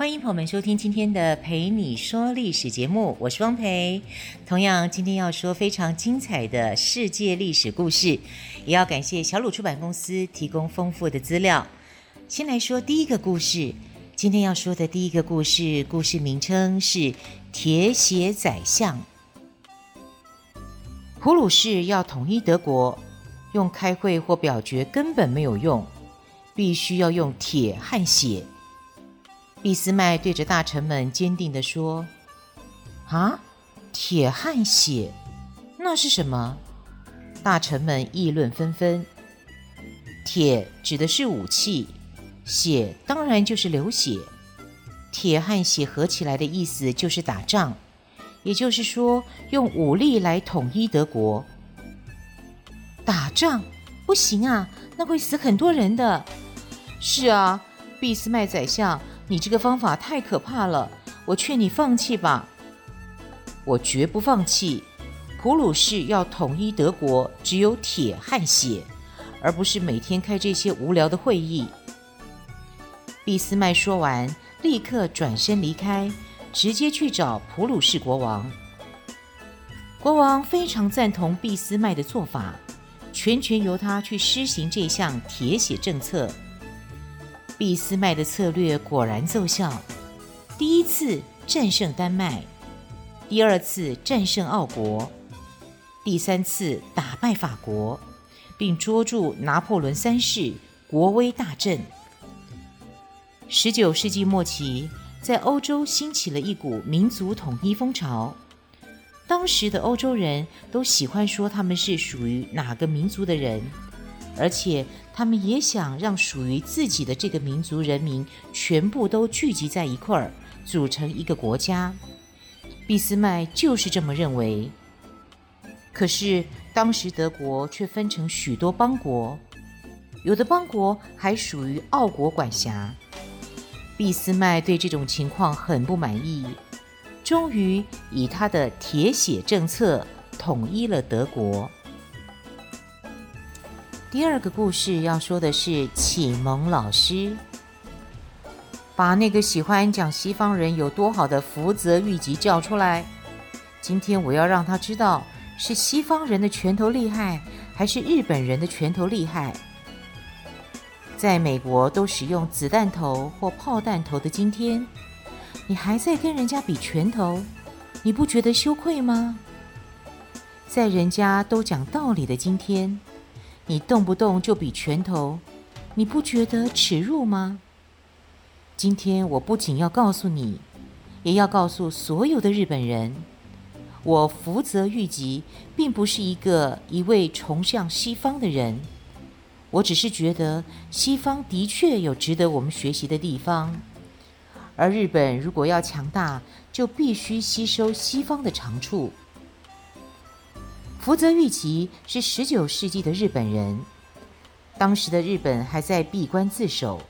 欢迎朋友们收听今天的《陪你说历史》节目，我是汪培。同样，今天要说非常精彩的世界历史故事，也要感谢小鲁出版公司提供丰富的资料。先来说第一个故事，今天要说的第一个故事，故事名称是《铁血宰相》。普鲁士要统一德国。用开会或表决根本没有用，必须要用铁和血。俾斯麦对着大臣们坚定地说：“啊，铁和血，那是什么？”大臣们议论纷纷。铁指的是武器，血当然就是流血。铁和血合起来的意思就是打仗，也就是说，用武力来统一德国。打仗不行啊，那会死很多人的。是啊，俾斯麦宰相，你这个方法太可怕了，我劝你放弃吧。我绝不放弃。普鲁士要统一德国，只有铁和血，而不是每天开这些无聊的会议。俾斯麦说完，立刻转身离开，直接去找普鲁士国王。国王非常赞同俾斯麦的做法。全权由他去施行这项铁血政策。俾斯麦的策略果然奏效，第一次战胜丹麦，第二次战胜奥国，第三次打败法国，并捉住拿破仑三世，国威大振。十九世纪末期，在欧洲兴起了一股民族统一风潮。当时的欧洲人都喜欢说他们是属于哪个民族的人，而且他们也想让属于自己的这个民族人民全部都聚集在一块儿，组成一个国家。俾斯麦就是这么认为。可是当时德国却分成许多邦国，有的邦国还属于奥国管辖。俾斯麦对这种情况很不满意。终于以他的铁血政策统一了德国。第二个故事要说的是启蒙老师，把那个喜欢讲西方人有多好的福泽谕吉叫出来。今天我要让他知道，是西方人的拳头厉害，还是日本人的拳头厉害。在美国都使用子弹头或炮弹头的今天。你还在跟人家比拳头，你不觉得羞愧吗？在人家都讲道理的今天，你动不动就比拳头，你不觉得耻辱吗？今天我不仅要告诉你，也要告诉所有的日本人，我福泽諭吉并不是一个一味崇尚西方的人，我只是觉得西方的确有值得我们学习的地方。而日本如果要强大，就必须吸收西方的长处。福泽谕吉是十九世纪的日本人，当时的日本还在闭关自守，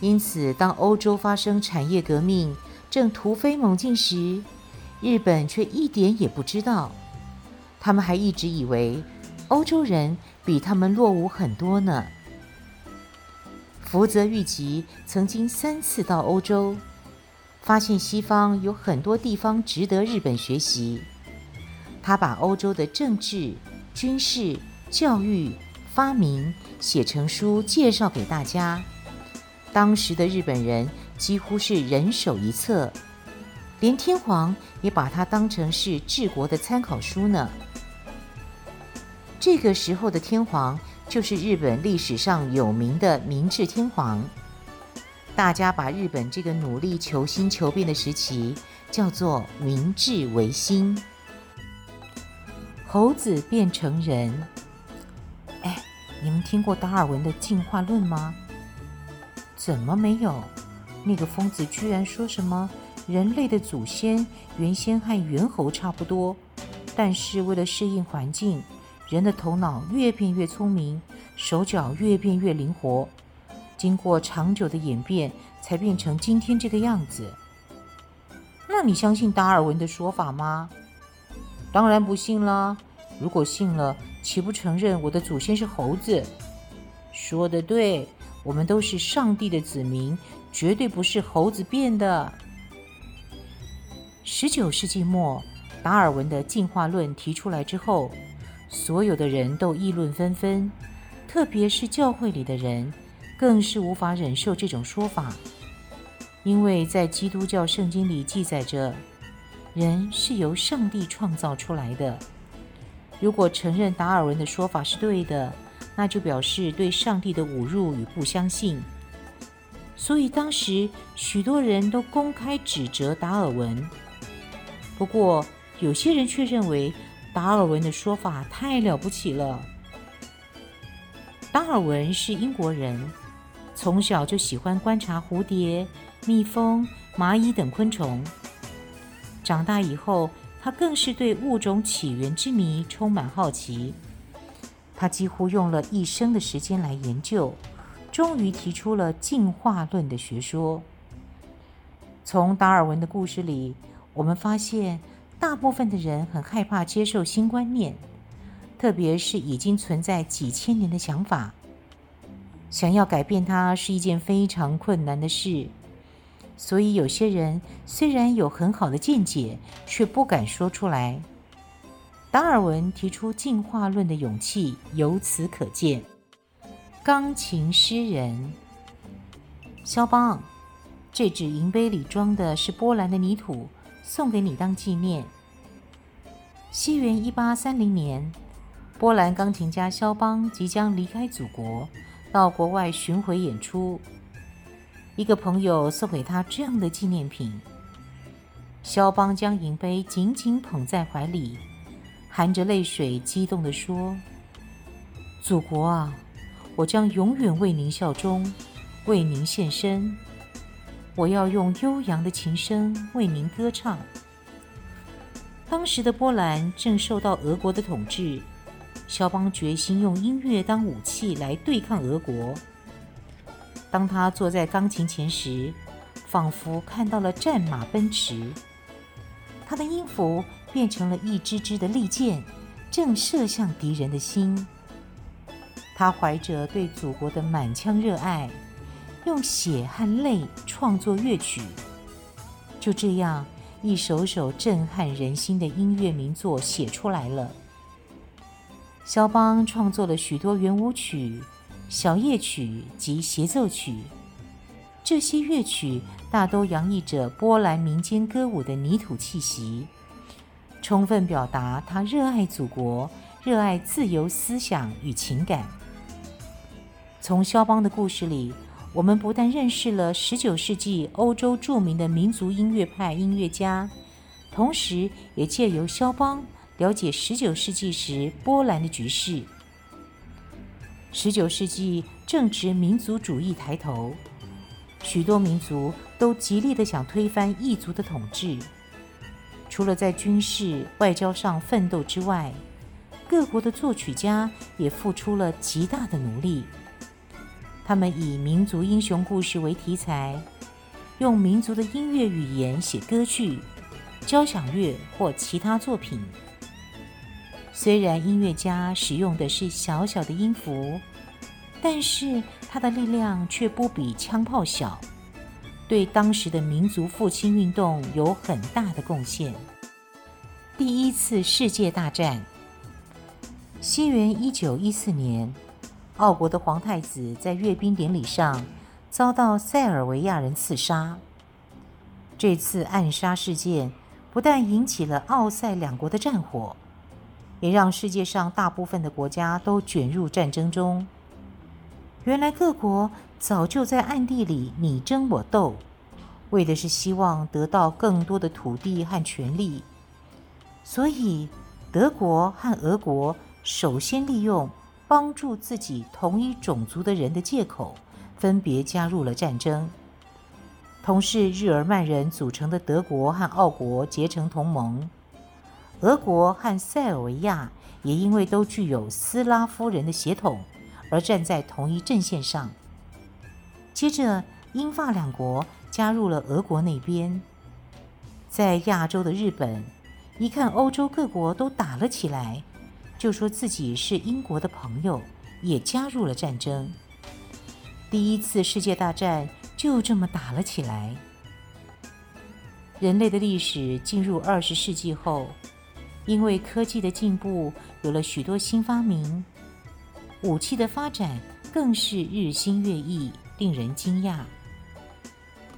因此当欧洲发生产业革命，正突飞猛进时，日本却一点也不知道。他们还一直以为欧洲人比他们落伍很多呢。福泽谕吉曾经三次到欧洲，发现西方有很多地方值得日本学习。他把欧洲的政治、军事、教育、发明写成书，介绍给大家。当时的日本人几乎是人手一册，连天皇也把它当成是治国的参考书呢。这个时候的天皇。就是日本历史上有名的明治天皇，大家把日本这个努力求新求变的时期叫做明治维新。猴子变成人，哎，你们听过达尔文的进化论吗？怎么没有？那个疯子居然说什么人类的祖先原先和猿猴差不多，但是为了适应环境。人的头脑越变越聪明，手脚越变越灵活，经过长久的演变，才变成今天这个样子。那你相信达尔文的说法吗？当然不信啦。如果信了，岂不承认我的祖先是猴子？说得对，我们都是上帝的子民，绝对不是猴子变的。十九世纪末，达尔文的进化论提出来之后，所有的人都议论纷纷，特别是教会里的人，更是无法忍受这种说法，因为在基督教圣经里记载着，人是由上帝创造出来的。如果承认达尔文的说法是对的，那就表示对上帝的侮辱与不相信。所以当时许多人都公开指责达尔文。不过有些人却认为，达尔文的说法太了不起了。达尔文是英国人，从小就喜欢观察蝴蝶、蜜蜂、蚂蚁等昆虫。长大以后，他更是对物种起源之谜充满好奇。他几乎用了一生的时间来研究，终于提出了进化论的学说。从达尔文的故事里，我们发现，大部分的人很害怕接受新观念，特别是已经存在几千年的想法。想要改变它是一件非常困难的事，所以有些人虽然有很好的见解，却不敢说出来。达尔文提出进化论的勇气由此可见。钢琴诗人肖邦，这只银杯里装的是波兰的泥土。送给你当纪念。西元一八三零年，波兰钢琴家肖邦即将离开祖国，到国外巡回演出。一个朋友送给他这样的纪念品。肖邦将银杯紧紧捧在怀里，含着泪水，激动地说：“祖国啊，我将永远为您效忠，为您献身。”我要用悠扬的琴声为您歌唱。当时的波兰正受到俄国的统治，肖邦决心用音乐当武器来对抗俄国。当他坐在钢琴前时，仿佛看到了战马奔驰，他的音符变成了一支支的利箭，正射向敌人的心。他怀着对祖国的满腔热爱。用血和泪创作乐曲，就这样一首首震撼人心的音乐名作写出来了。肖邦创作了许多圆舞曲、小夜曲及协奏曲，这些乐曲大都洋溢着波兰民间歌舞的泥土气息，充分表达他热爱祖国、热爱自由思想与情感。从肖邦的故事里，我们不但认识了19世纪欧洲著名的民族音乐派音乐家，同时也借由肖邦了解19世纪时波兰的局势。十九世纪正值民族主义抬头，许多民族都极力地想推翻异族的统治。除了在军事、外交上奋斗之外，各国的作曲家也付出了极大的努力。他们以民族英雄故事为题材，用民族的音乐语言写歌剧、交响乐或其他作品。虽然音乐家使用的是小小的音符，但是他的力量却不比枪炮小，对当时的民族复兴运动有很大的贡献。第一次世界大战，西元一九一四年。奥国的皇太子在阅兵典礼上遭到塞尔维亚人刺杀。这次暗杀事件不但引起了奥塞两国的战火，也让世界上大部分的国家都卷入战争中。原来各国早就在暗地里你争我斗，为的是希望得到更多的土地和权力。所以，德国和俄国首先利用。帮助自己同一种族的人的借口，分别加入了战争。同是日耳曼人组成的德国和奥国结成同盟，俄国和塞尔维亚也因为都具有斯拉夫人的血统而站在同一阵线上。接着，英法两国加入了俄国那边。在亚洲的日本，一看欧洲各国都打了起来，就说自己是英国的朋友，也加入了战争。第一次世界大战就这么打了起来。人类的历史进入二十世纪后，因为科技的进步，有了许多新发明，武器的发展更是日新月异，令人惊讶。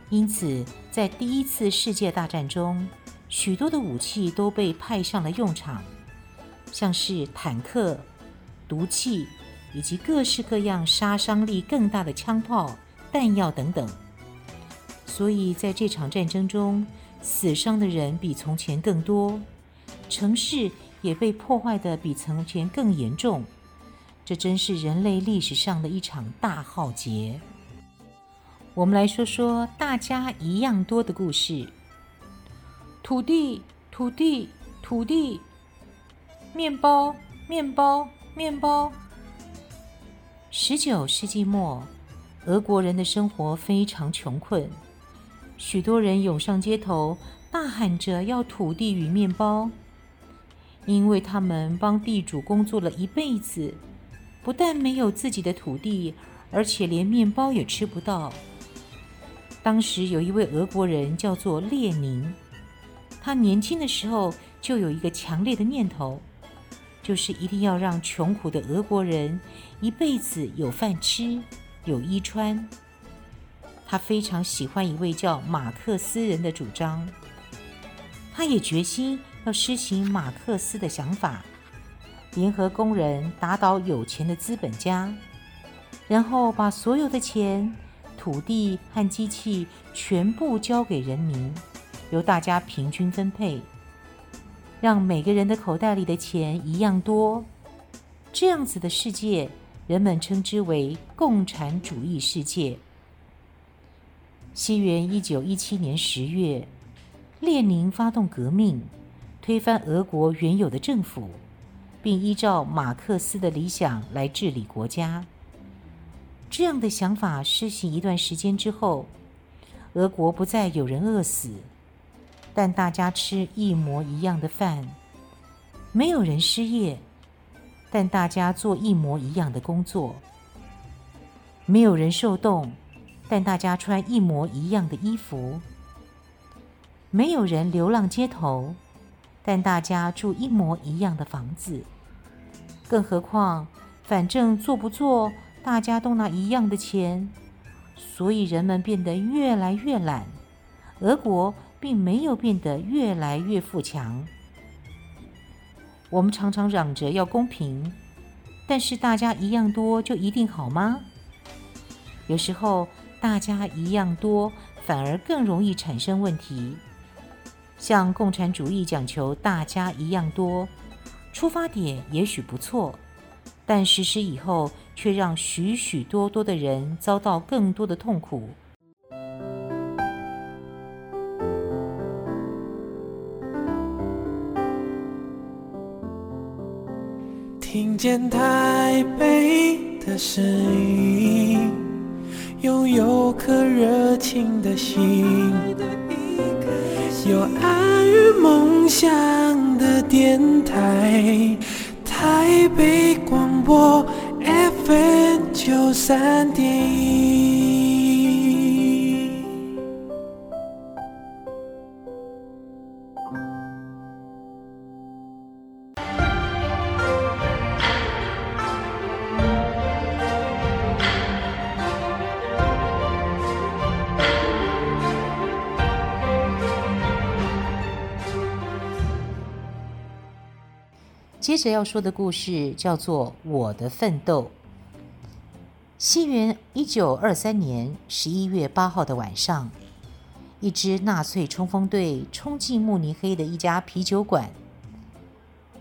因此，在第一次世界大战中，许多的武器都被派上了用场，像是坦克、毒气以及各式各样杀伤力更大的枪炮、弹药等等。所以，在这场战争中，死伤的人比从前更多，城市也被破坏得比从前更严重。这真是人类历史上的一场大浩劫。我们来说说大家一样多的故事。土地，土地，土地；面包，面包，面包。十九世纪末，俄国人的生活非常穷困，许多人涌上街头，大喊着要土地与面包，因为他们帮地主工作了一辈子，不但没有自己的土地，而且连面包也吃不到。当时有一位俄国人叫做列宁，他年轻的时候就有一个强烈的念头，就是一定要让穷苦的俄国人一辈子有饭吃、有衣穿。他非常喜欢一位叫马克思人的主张，他也决心要施行马克思的想法，联合工人打倒有钱的资本家，然后把所有的钱。土地和机器全部交给人民，由大家平均分配，让每个人的口袋里的钱一样多。这样子的世界，人们称之为共产主义世界。西元一九一七年十月，列宁发动革命，推翻俄国原有的政府，并依照马克思的理想来治理国家。这样的想法施行一段时间之后，俄国不再有人饿死，但大家吃一模一样的饭；没有人失业，但大家做一模一样的工作；没有人受冻，但大家穿一模一样的衣服；没有人流浪街头，但大家住一模一样的房子。更何况，反正做不做，大家都拿一样的钱，所以人们变得越来越懒。俄国并没有变得越来越富强。我们常常嚷着要公平，但是大家一样多就一定好吗？有时候大家一样多反而更容易产生问题。像共产主义讲求大家一样多，出发点也许不错。但实施以后，却让许许多多的人遭到更多的痛苦。听见台北的声音，拥有颗热情的心，有爱与梦想的电台。台北广播 FM 九三点一。接着要说的故事叫做《我的奋斗》。西元一九二三年十一月八号的晚上，一支纳粹冲锋队冲进慕尼黑的一家啤酒馆，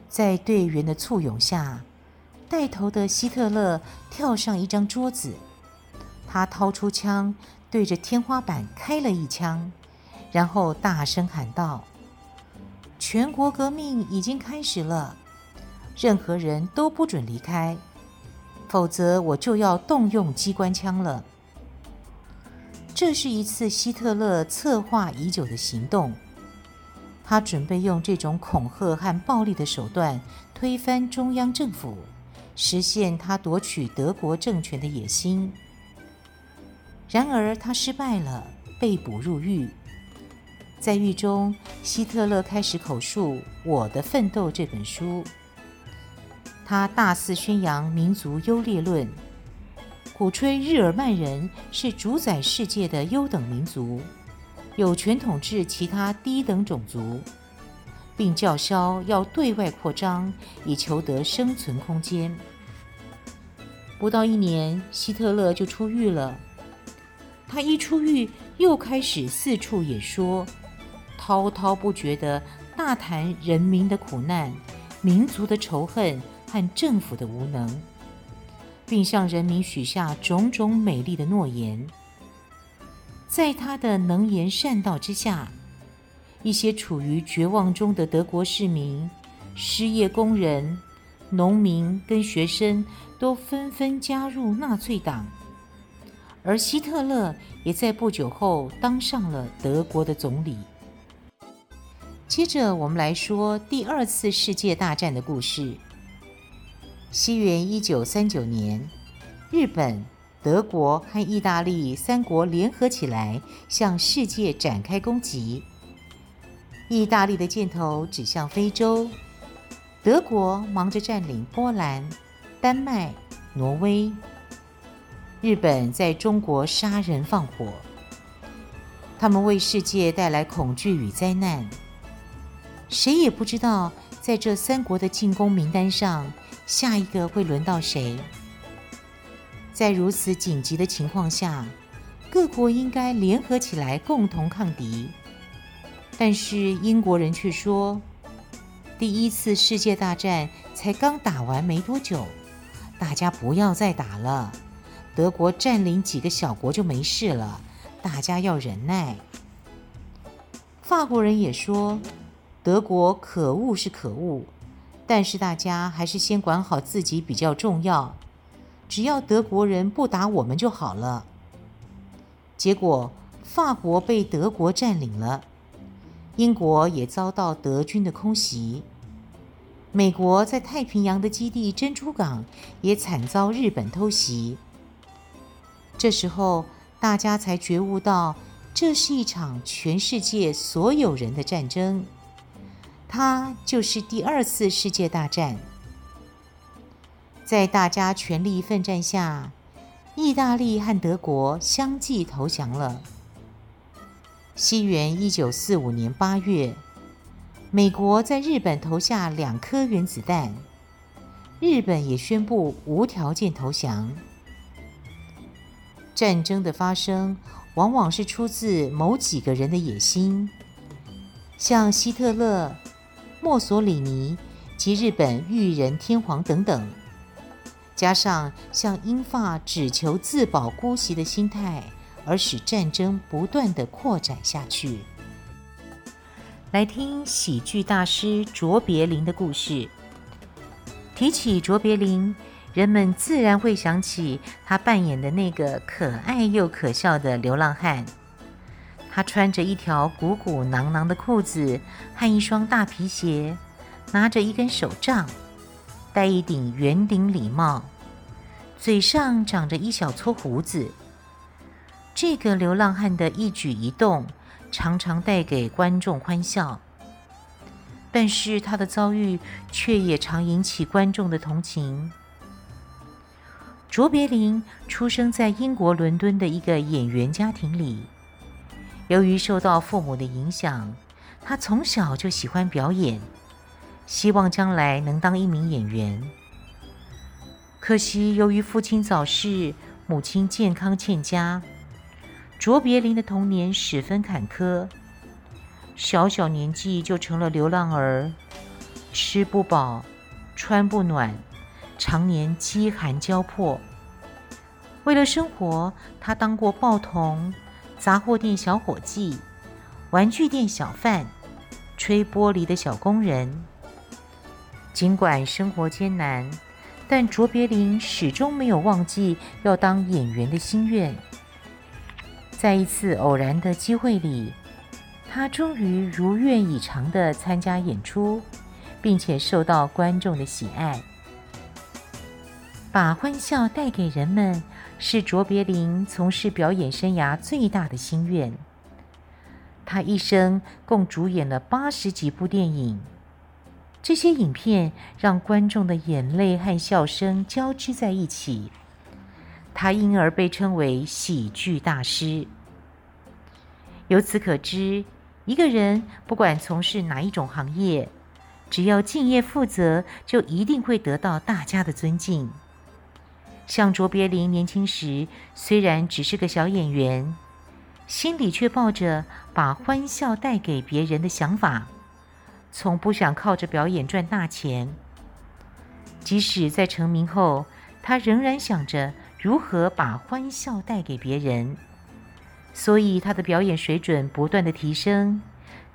在队员的簇拥下，带头的希特勒跳上一张桌子，他掏出枪对着天花板开了一枪，然后大声喊道：“全国革命已经开始了。”任何人都不准离开，否则我就要动用机关枪了。这是一次希特勒策划已久的行动，他准备用这种恐吓和暴力的手段推翻中央政府，实现他夺取德国政权的野心。然而他失败了，被捕入狱。在狱中，希特勒开始口述《我的奋斗》这本书。他大肆宣扬民族优劣论，鼓吹日耳曼人是主宰世界的优等民族，有权统治其他低等种族，并叫嚣要对外扩张，以求得生存空间。不到一年，希特勒就出狱了。他一出狱，又开始四处演说，滔滔不绝地大谈人民的苦难、民族的仇恨。和政府的无能，并向人民许下种种美丽的诺言。在他的能言善道之下，一些处于绝望中的德国市民、失业工人、农民跟学生都纷纷加入纳粹党，而希特勒也在不久后当上了德国的总理。接着，我们来说第二次世界大战的故事。西元一九三九年，日本、德国和意大利三国联合起来，向世界展开攻击。意大利的箭头指向非洲，德国忙着占领波兰、丹麦、挪威，日本在中国杀人放火。他们为世界带来恐惧与灾难。谁也不知道，在这三国的进攻名单上，下一个会轮到谁？在如此紧急的情况下，各国应该联合起来共同抗敌。但是英国人却说，第一次世界大战才刚打完没多久，大家不要再打了。德国占领几个小国就没事了，大家要忍耐。法国人也说，德国可恶是可恶。但是大家还是先管好自己比较重要，只要德国人不打我们就好了。结果法国被德国占领了，英国也遭到德军的空袭，美国在太平洋的基地珍珠港也惨遭日本偷袭。这时候大家才觉悟到，这是一场全世界所有人的战争。它就是第二次世界大战。在大家全力奋战下，意大利和德国相继投降了。西元一九四五年八月，美国在日本投下两颗原子弹，日本也宣布无条件投降。战争的发生往往是出自某几个人的野心，像希特勒。墨索里尼及日本裕仁天皇等等，加上向英法只求自保姑息的心态，而使战争不断地扩展下去。来听喜剧大师卓别林的故事。提起卓别林，人们自然会想起他扮演的那个可爱又可笑的流浪汉。他穿着一条鼓鼓囊囊的裤子和一双大皮鞋，拿着一根手杖，戴一顶圆顶礼帽，嘴上长着一小撮胡子。这个流浪汉的一举一动常常带给观众欢笑，但是他的遭遇却也常引起观众的同情。卓别林出生在英国伦敦的一个演员家庭里。由于受到父母的影响，他从小就喜欢表演，希望将来能当一名演员。可惜由于父亲早逝，母亲健康欠佳，卓别林的童年十分坎坷。小小年纪就成了流浪儿，吃不饱，穿不暖，常年饥寒交迫。为了生活，他当过报童。杂货店小伙计、玩具店小贩、吹玻璃的小工人，尽管生活艰难，但卓别林始终没有忘记要当演员的心愿。在一次偶然的机会里，他终于如愿以偿地参加演出，并且受到观众的喜爱。把欢笑带给人们，是卓别林从事表演生涯最大的心愿。他一生共主演了八十几部电影，这些影片让观众的眼泪和笑声交织在一起，他因而被称为喜剧大师。由此可知，一个人不管从事哪一种行业，只要敬业负责，就一定会得到大家的尊敬。像卓别林年轻时，虽然只是个小演员，心里却抱着把欢笑带给别人的想法，从不想靠着表演赚大钱。即使在成名后，他仍然想着如何把欢笑带给别人，所以他的表演水准不断的提升，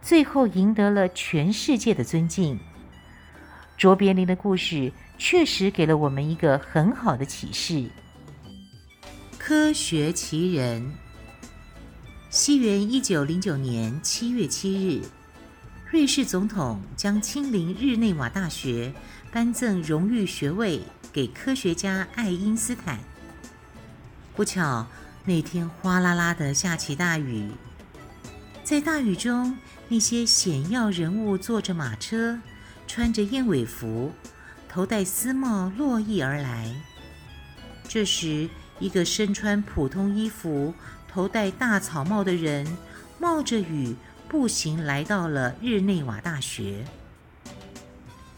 最后赢得了全世界的尊敬。卓别林的故事确实给了我们一个很好的启示。科学奇人，西元一九零九年七月七日，瑞士总统将亲临日内瓦大学，颁赠荣誉学位给科学家爱因斯坦。不巧，那天哗啦啦的下起大雨，在大雨中，那些显要人物坐着马车。穿着燕尾服，头戴丝帽，络绎而来。这时，一个身穿普通衣服、头戴大草帽的人，冒着雨步行来到了日内瓦大学。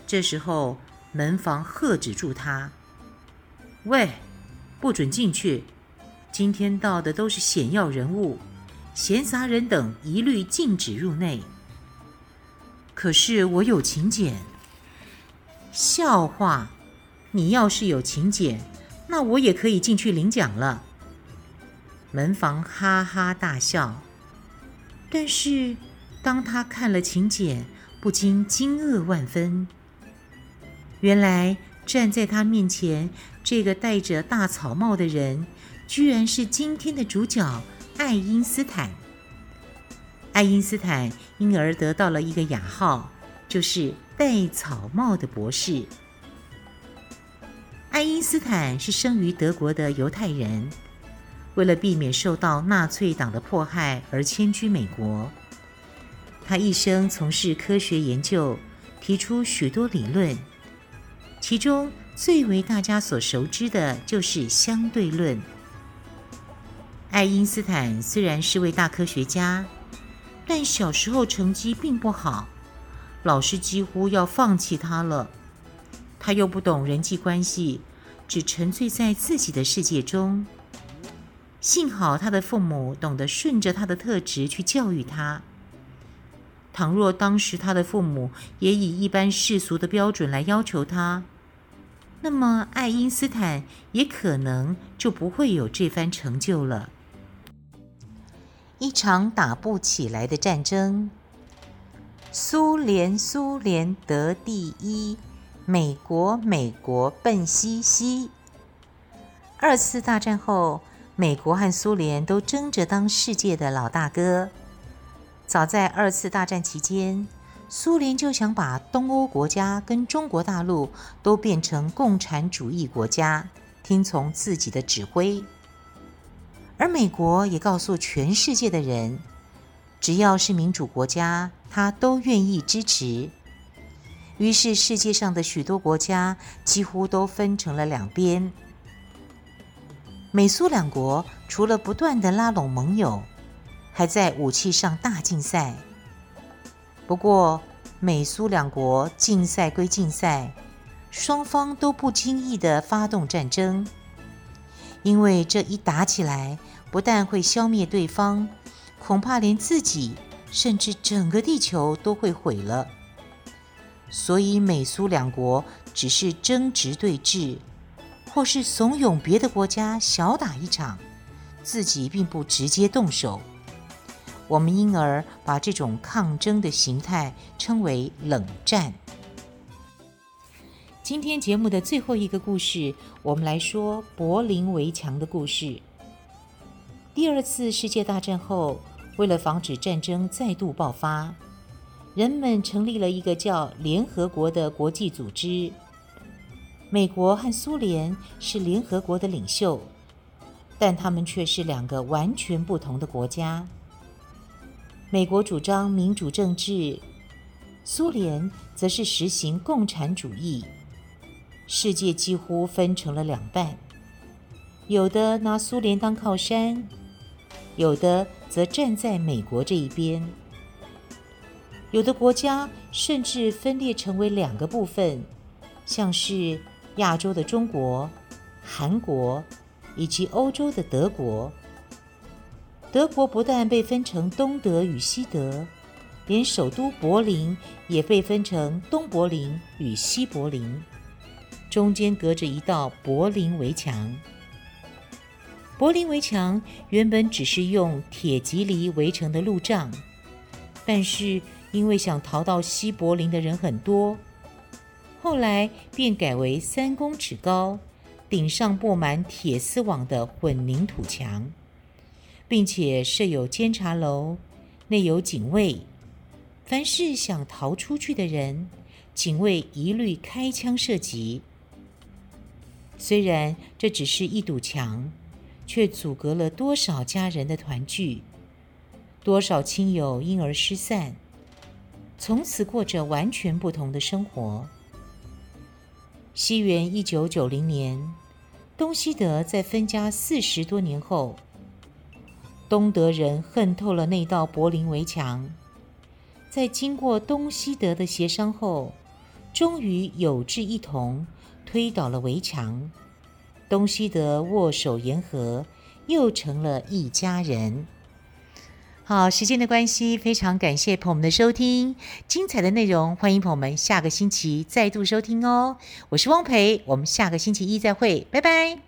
这时候，门房喝止住他：“喂，不准进去！今天到的都是显要人物，闲杂人等一律禁止入内。”可是我有请柬。笑话，你要是有请柬，那我也可以进去领奖了。门房哈哈大笑。但是当他看了请柬，不禁惊愕万分。原来站在他面前这个戴着大草帽的人，居然是今天的主角爱因斯坦。爱因斯坦因而得到了一个雅号，就是戴草帽的博士。爱因斯坦是生于德国的犹太人，为了避免受到纳粹党的迫害而迁居美国。他一生从事科学研究，提出许多理论，其中最为大家所熟知的就是相对论。爱因斯坦虽然是位大科学家。但小时候成绩并不好，老师几乎要放弃他了。他又不懂人际关系，只沉醉在自己的世界中。幸好他的父母懂得顺着他的特质去教育他。倘若当时他的父母也以一般世俗的标准来要求他，那么爱因斯坦也可能就不会有这番成就了。一场打不起来的战争，苏联苏联得第一，美国美国笨兮兮。二次大战后，美国和苏联都争着当世界的老大哥。早在二次大战期间，苏联就想把东欧国家跟中国大陆都变成共产主义国家，听从自己的指挥。而美国也告诉全世界的人，只要是民主国家，他都愿意支持。于是，世界上的许多国家几乎都分成了两边。美苏两国除了不断地拉拢盟友，还在武器上大竞赛。不过，美苏两国竞赛归竞赛，双方都不轻易地发动战争。因为这一打起来，不但会消灭对方，恐怕连自己甚至整个地球都会毁了。所以美苏两国只是争执对峙，或是怂恿别的国家小打一场，自己并不直接动手。我们因而把这种抗争的形态称为冷战。今天节目的最后一个故事，我们来说柏林围墙的故事。第二次世界大战后，为了防止战争再度爆发，人们成立了一个叫联合国的国际组织。美国和苏联是联合国的领袖，但他们却是两个完全不同的国家。美国主张民主政治，苏联则是实行共产主义。世界几乎分成了两半，有的拿苏联当靠山，有的则站在美国这一边。有的国家甚至分裂成为两个部分，像是亚洲的中国、韩国以及欧洲的德国。德国不但被分成东德与西德，连首都柏林也被分成东柏林与西柏林。中间隔着一道柏林围墙。柏林围墙原本只是用铁蒺藜围成的路障，但是因为想逃到西柏林的人很多，后来便改为三公尺高、顶上布满铁丝网的混凝土墙，并且设有监察楼，内有警卫。凡是想逃出去的人，警卫一律开枪射击。虽然这只是一堵墙，却阻隔了多少家人的团聚，多少亲友因而失散，从此过着完全不同的生活。西元一九九零年，东西德在分家四十多年后，东德人恨透了那道柏林围墙，在经过东西德的协商后，终于有志一同。推倒了围墙，东西德握手言和，又成了一家人。好，时间的关系，非常感谢朋友们的收听，精彩的内容，欢迎朋友们下个星期再度收听哦。我是汪培，我们下个星期一再会，拜拜。